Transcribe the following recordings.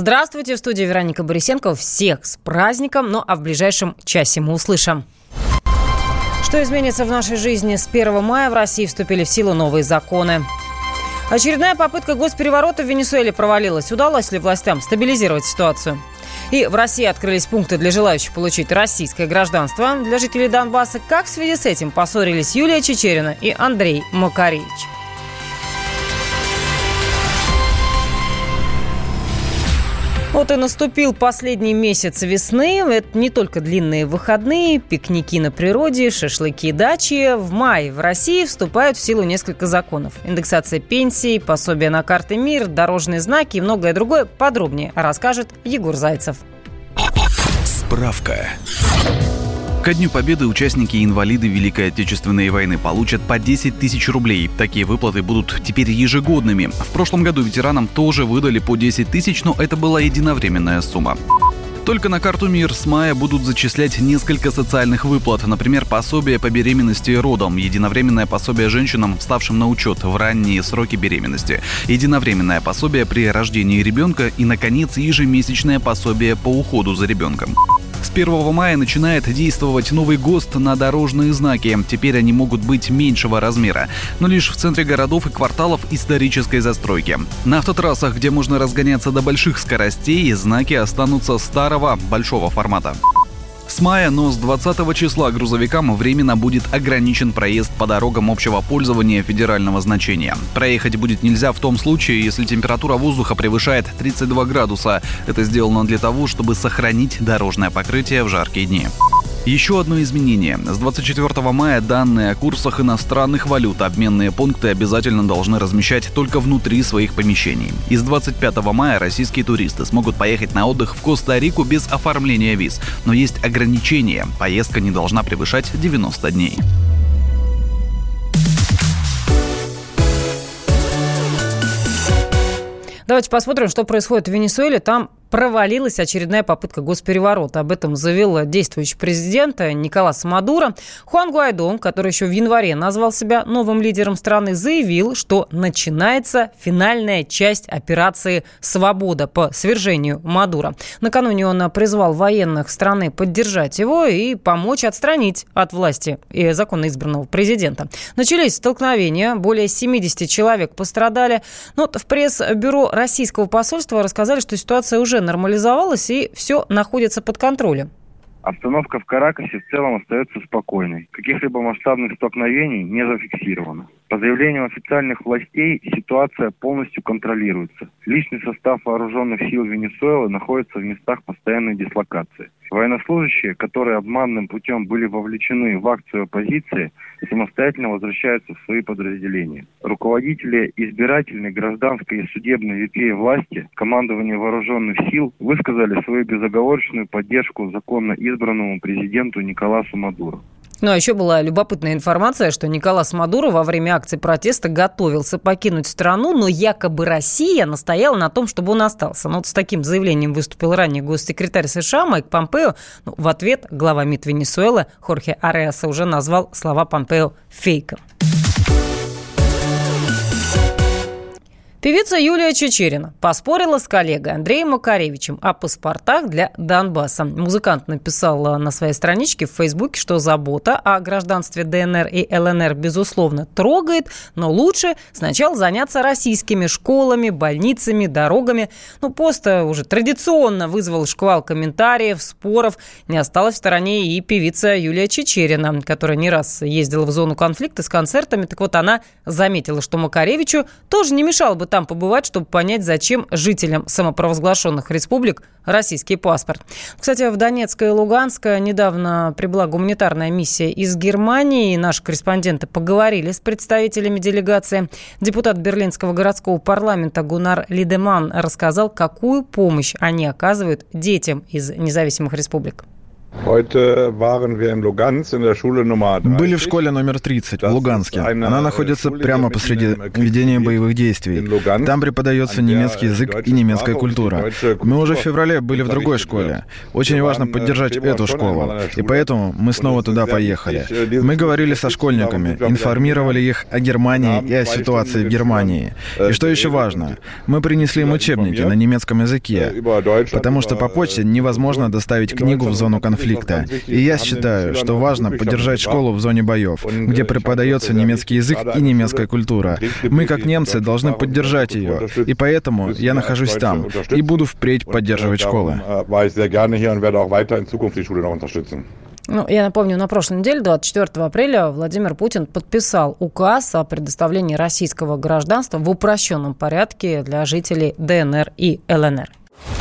Здравствуйте, в студии Вероника Борисенко. Всех с праздником, ну а в ближайшем часе мы услышим. Что изменится в нашей жизни? С 1 мая в России вступили в силу новые законы. Очередная попытка госпереворота в Венесуэле провалилась. Удалось ли властям стабилизировать ситуацию? И в России открылись пункты для желающих получить российское гражданство. Для жителей Донбасса как в связи с этим поссорились Юлия Чечерина и Андрей Макаревич. Вот и наступил последний месяц весны. Это не только длинные выходные, пикники на природе, шашлыки, дачи. В мае в России вступают в силу несколько законов. Индексация пенсий, пособие на карты МИР, дорожные знаки и многое другое подробнее расскажет Егор Зайцев. Справка. Ко Дню Победы участники и инвалиды Великой Отечественной войны получат по 10 тысяч рублей. Такие выплаты будут теперь ежегодными. В прошлом году ветеранам тоже выдали по 10 тысяч, но это была единовременная сумма. Только на карту МИР с мая будут зачислять несколько социальных выплат, например, пособие по беременности и родам, единовременное пособие женщинам, вставшим на учет в ранние сроки беременности, единовременное пособие при рождении ребенка и, наконец, ежемесячное пособие по уходу за ребенком. С 1 мая начинает действовать новый ГОСТ на дорожные знаки. Теперь они могут быть меньшего размера, но лишь в центре городов и кварталов исторической застройки. На автотрассах, где можно разгоняться до больших скоростей, знаки останутся старого большого формата. С мая, но с 20 числа грузовикам временно будет ограничен проезд по дорогам общего пользования федерального значения. Проехать будет нельзя в том случае, если температура воздуха превышает 32 градуса. Это сделано для того, чтобы сохранить дорожное покрытие в жаркие дни. Еще одно изменение. С 24 мая данные о курсах иностранных валют обменные пункты обязательно должны размещать только внутри своих помещений. И с 25 мая российские туристы смогут поехать на отдых в Коста-Рику без оформления виз. Но есть ограничения. Поездка не должна превышать 90 дней. Давайте посмотрим, что происходит в Венесуэле. Там провалилась очередная попытка госпереворота. Об этом заявил действующий президент Николас Мадуро. Хуан Гуайдо, который еще в январе назвал себя новым лидером страны, заявил, что начинается финальная часть операции «Свобода» по свержению Мадура. Накануне он призвал военных страны поддержать его и помочь отстранить от власти и законно избранного президента. Начались столкновения, более 70 человек пострадали. Но в пресс-бюро российского посольства рассказали, что ситуация уже нормализовалась и все находится под контролем. Обстановка в Каракасе в целом остается спокойной. Каких-либо масштабных столкновений не зафиксировано. По заявлению официальных властей, ситуация полностью контролируется. Личный состав вооруженных сил Венесуэлы находится в местах постоянной дислокации. Военнослужащие, которые обманным путем были вовлечены в акцию оппозиции, самостоятельно возвращаются в свои подразделения. Руководители избирательной, гражданской и судебной ветвей власти, командование вооруженных сил высказали свою безоговорочную поддержку законно избранному президенту Николасу Мадуро. Ну а еще была любопытная информация, что Николас Мадуро во время акции протеста готовился покинуть страну, но якобы Россия настояла на том, чтобы он остался. Ну вот с таким заявлением выступил ранее госсекретарь США Майк Помпео. Ну, в ответ глава МИД Венесуэлы Хорхе Ареаса уже назвал слова Помпео фейком. Певица Юлия Чечерина поспорила с коллегой Андреем Макаревичем о паспортах для Донбасса. Музыкант написал на своей страничке в Фейсбуке, что забота о гражданстве ДНР и ЛНР, безусловно, трогает, но лучше сначала заняться российскими школами, больницами, дорогами. Ну, пост уже традиционно вызвал шквал комментариев, споров. Не осталась в стороне и певица Юлия Чечерина, которая не раз ездила в зону конфликта с концертами. Так вот, она заметила, что Макаревичу тоже не мешало бы там побывать, чтобы понять, зачем жителям самопровозглашенных республик российский паспорт. Кстати, в Донецк и Луганск недавно прибыла гуманитарная миссия из Германии. Наши корреспонденты поговорили с представителями делегации. Депутат Берлинского городского парламента Гунар Лидеман рассказал, какую помощь они оказывают детям из независимых республик. Были в школе номер 30 в Луганске. Она находится прямо посреди ведения боевых действий. Там преподается немецкий язык и немецкая культура. Мы уже в феврале были в другой школе. Очень важно поддержать эту школу. И поэтому мы снова туда поехали. Мы говорили со школьниками, информировали их о Германии и о ситуации в Германии. И что еще важно, мы принесли им учебники на немецком языке, потому что по почте невозможно доставить книгу в зону конфликта. И я считаю, что важно поддержать школу в зоне боев, где преподается немецкий язык и немецкая культура. Мы, как немцы, должны поддержать ее. И поэтому я нахожусь там и буду впредь поддерживать школы. Ну, я напомню, на прошлой неделе, 24 апреля, Владимир Путин подписал указ о предоставлении российского гражданства в упрощенном порядке для жителей ДНР и ЛНР.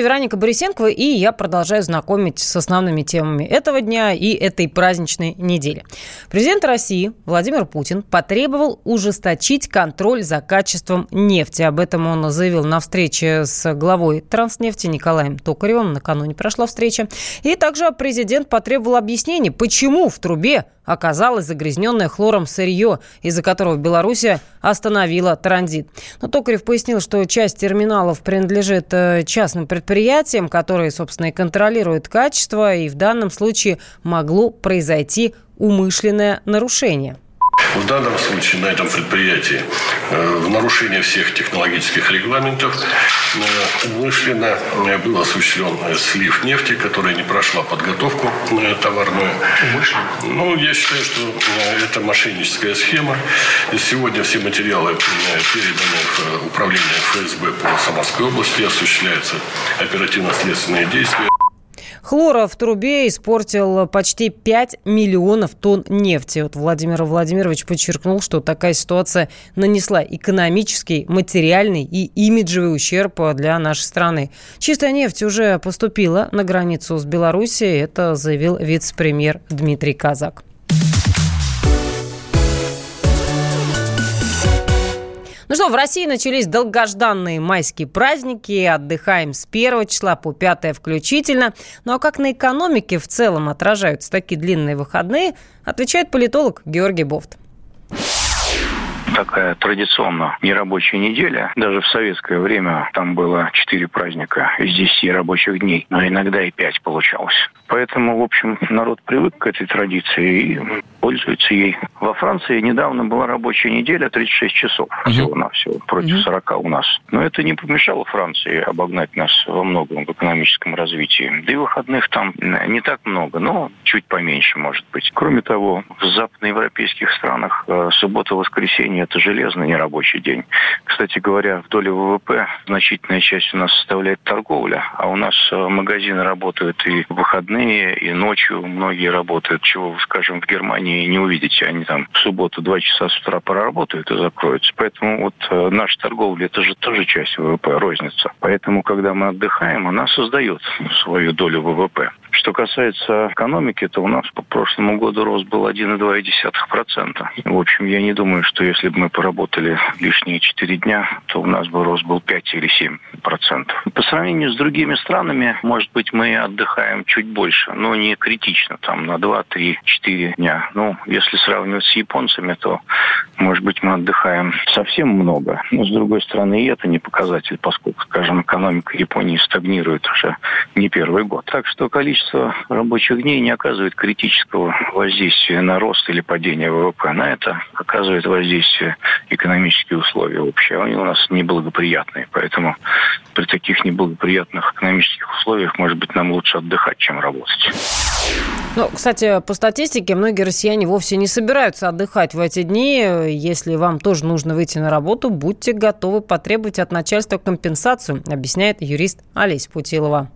Студии Вероника Борисенкова, и я продолжаю знакомить с основными темами этого дня и этой праздничной недели. Президент России Владимир Путин потребовал ужесточить контроль за качеством нефти. Об этом он заявил на встрече с главой Транснефти Николаем Токаревым. Накануне прошла встреча. И также президент потребовал объяснений, почему в трубе оказалось загрязненное хлором сырье, из-за которого Белоруссия остановила транзит. Но Токарев пояснил, что часть терминалов принадлежит э, частным предприятиям, которые, собственно, и контролируют качество, и в данном случае могло произойти умышленное нарушение. В данном случае на этом предприятии э, в нарушение всех технологических регламентов э, умышленно э, был осуществлен слив нефти, которая не прошла подготовку товарную. Умышленно? Ну, я считаю, что это мошенническая схема. И сегодня все материалы переданы в управление ФСБ по Самарской области, осуществляются оперативно-следственные действия. Хлора в трубе испортил почти 5 миллионов тонн нефти. Вот Владимир Владимирович подчеркнул, что такая ситуация нанесла экономический, материальный и имиджевый ущерб для нашей страны. Чистая нефть уже поступила на границу с Белоруссией. Это заявил вице-премьер Дмитрий Казак. Ну что, в России начались долгожданные майские праздники. Отдыхаем с 1 числа по 5 включительно. Ну а как на экономике в целом отражаются такие длинные выходные, отвечает политолог Георгий Бофт такая традиционно нерабочая неделя. Даже в советское время там было четыре праздника из 10 рабочих дней, но иногда и пять получалось. Поэтому, в общем, народ привык к этой традиции и пользуется ей. Во Франции недавно была рабочая неделя 36 часов всего-навсего против 40 у нас. Но это не помешало Франции обогнать нас во многом в экономическом развитии. Да и выходных там не так много, но чуть поменьше, может быть. Кроме того, в западноевропейских странах э, суббота-воскресенье – это железный нерабочий день. Кстати говоря, в доле ВВП значительная часть у нас составляет торговля, а у нас э, магазины работают и в выходные, и ночью многие работают, чего, скажем, в Германии не увидите. Они там в субботу два часа с утра проработают и закроются. Поэтому вот э, наша торговля, это же тоже часть ВВП, розница. Поэтому, когда мы отдыхаем, она создает свою долю ВВП. Что касается экономики, то у нас по прошлому году рост был 1,2%. В общем, я не думаю, что если бы мы поработали лишние 4 дня, то у нас бы рост был 5 или 7%. По сравнению с другими странами, может быть, мы отдыхаем чуть больше, но не критично, там на 2, 3, 4 дня. Ну, если сравнивать с японцами, то, может быть, мы отдыхаем совсем много. Но, с другой стороны, и это не показатель, поскольку, скажем, экономика Японии стагнирует уже не первый год. Так что количество рабочих дней не оказывает критического воздействия на рост или падение ВВП. На это оказывает воздействие экономические условия общие. Они у нас неблагоприятные, поэтому при таких неблагоприятных экономических условиях, может быть, нам лучше отдыхать, чем работать. Ну, кстати, по статистике, многие россияне вовсе не собираются отдыхать в эти дни. Если вам тоже нужно выйти на работу, будьте готовы потребовать от начальства компенсацию, объясняет юрист Олеся Путилова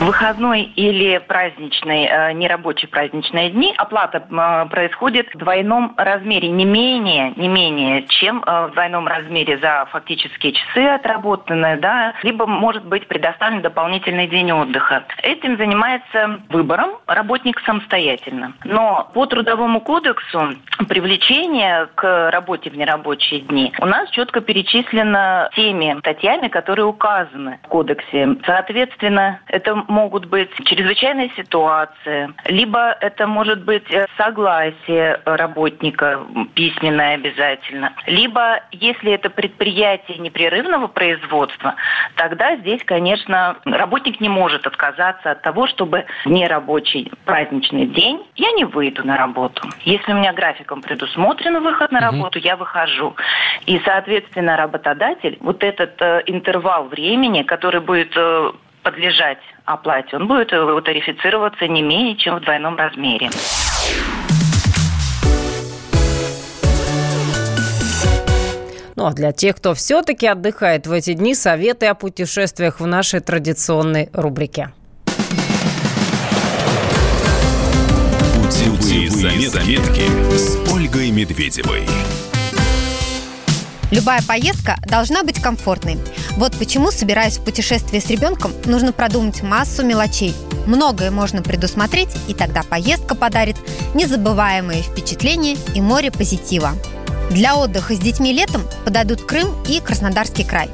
выходной или праздничный, э, нерабочие праздничные дни, оплата э, происходит в двойном размере, не менее, не менее, чем э, в двойном размере за фактические часы отработанные, да, либо может быть предоставлен дополнительный день отдыха. Этим занимается выбором работник самостоятельно. Но по Трудовому кодексу привлечение к работе в нерабочие дни у нас четко перечислено теми статьями, которые указаны в кодексе. Соответственно, это могут быть чрезвычайные ситуации, либо это может быть э, согласие работника письменное обязательно, либо если это предприятие непрерывного производства, тогда здесь, конечно, работник не может отказаться от того, чтобы нерабочий праздничный день я не выйду на работу. Если у меня графиком предусмотрен выход на работу, я выхожу. И, соответственно, работодатель вот этот э, интервал времени, который будет э, подлежать оплате, он будет э, тарифицироваться не менее чем в двойном размере. Ну а для тех, кто все-таки отдыхает в эти дни, советы о путешествиях в нашей традиционной рубрике. Путевые заметки с Ольгой Медведевой. Любая поездка должна быть комфортной. Вот почему, собираясь в путешествие с ребенком, нужно продумать массу мелочей. Многое можно предусмотреть, и тогда поездка подарит незабываемые впечатления и море позитива. Для отдыха с детьми летом подойдут Крым и Краснодарский край.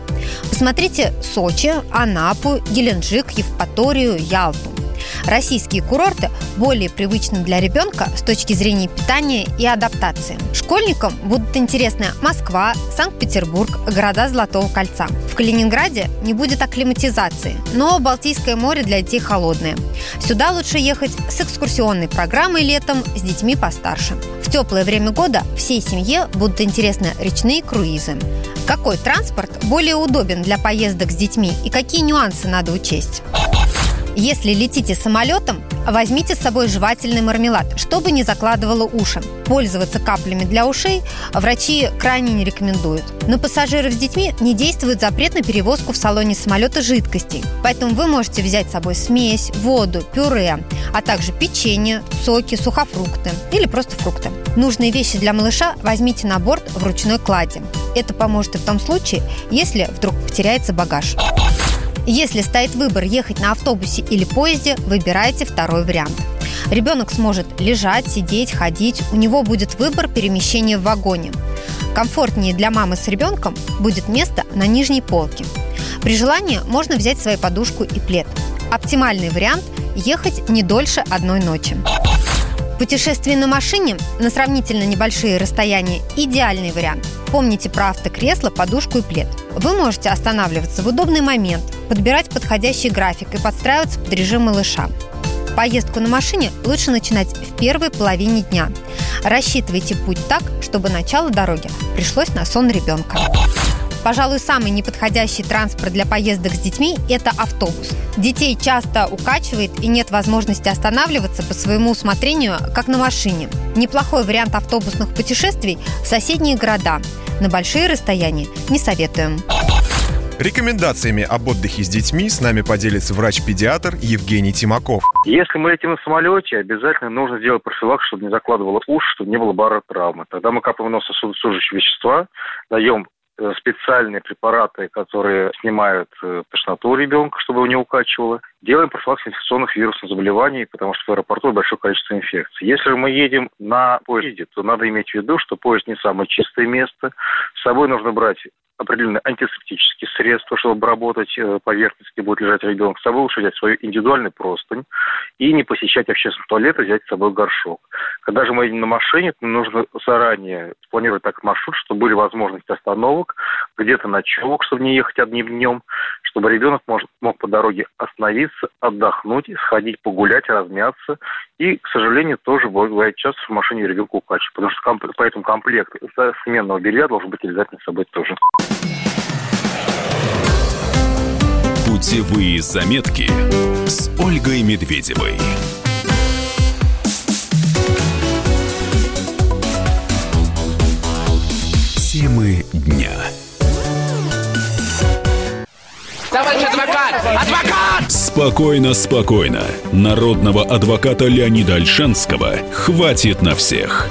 Посмотрите Сочи, Анапу, Геленджик, Евпаторию, Ялту. Российские курорты более привычны для ребенка с точки зрения питания и адаптации. Школьникам будут интересны Москва, Санкт-Петербург, города Золотого кольца. В Калининграде не будет акклиматизации, но Балтийское море для детей холодное. Сюда лучше ехать с экскурсионной программой летом с детьми постарше. В теплое время года всей семье будут интересны речные круизы. Какой транспорт более удобен для поездок с детьми и какие нюансы надо учесть? Если летите самолетом, возьмите с собой жевательный мармелад, чтобы не закладывало уши. Пользоваться каплями для ушей врачи крайне не рекомендуют. На пассажиров с детьми не действует запрет на перевозку в салоне самолета жидкостей. Поэтому вы можете взять с собой смесь, воду, пюре, а также печенье, соки, сухофрукты или просто фрукты. Нужные вещи для малыша возьмите на борт в ручной кладе. Это поможет и в том случае, если вдруг потеряется багаж. Если стоит выбор ехать на автобусе или поезде, выбирайте второй вариант. Ребенок сможет лежать, сидеть, ходить, у него будет выбор перемещения в вагоне. Комфортнее для мамы с ребенком будет место на нижней полке. При желании можно взять свою подушку и плед. Оптимальный вариант – ехать не дольше одной ночи. Путешествие на машине на сравнительно небольшие расстояния – идеальный вариант. Помните про автокресло, подушку и плед. Вы можете останавливаться в удобный момент, подбирать подходящий график и подстраиваться под режим малыша. Поездку на машине лучше начинать в первой половине дня. Рассчитывайте путь так, чтобы начало дороги пришлось на сон ребенка. Пожалуй, самый неподходящий транспорт для поездок с детьми – это автобус. Детей часто укачивает и нет возможности останавливаться по своему усмотрению, как на машине. Неплохой вариант автобусных путешествий в соседние города. На большие расстояния не советуем. Рекомендациями об отдыхе с детьми с нами поделится врач-педиатр Евгений Тимаков. Если мы летим на самолете, обязательно нужно сделать профилактику, чтобы не закладывало уши, чтобы не было баротравмы. Тогда мы капаем в нос сосудосужащие вещества, даем Э, специальные препараты, которые снимают э, тошноту ребенка, чтобы его не укачивало. Делаем профилактику инфекционных вирусных заболеваний, потому что в аэропорту большое количество инфекций. Если мы едем на поезде, то надо иметь в виду, что поезд не самое чистое место. С собой нужно брать определенные антисептические средства, чтобы обработать э, поверхность, где будет лежать ребенок. С собой лучше взять свою индивидуальную простынь и не посещать общественный туалет, а взять с собой горшок. Когда же мы едем на машине, то нужно заранее спланировать так маршрут, чтобы были возможности остановок, где-то ночевок, чтобы не ехать одним днем, чтобы ребенок мог, мог по дороге остановиться, отдохнуть, сходить погулять, размяться. И, к сожалению, тоже бывает часто в машине ребенка укачивает, потому что комп- поэтому комплект сменного белья должен быть обязательно с собой тоже. Путевые заметки с Ольгой Медведевой. Темы дня. Товарищ адвокат! Адвокат! Спокойно, спокойно. Народного адвоката Леонида Альшанского хватит на всех.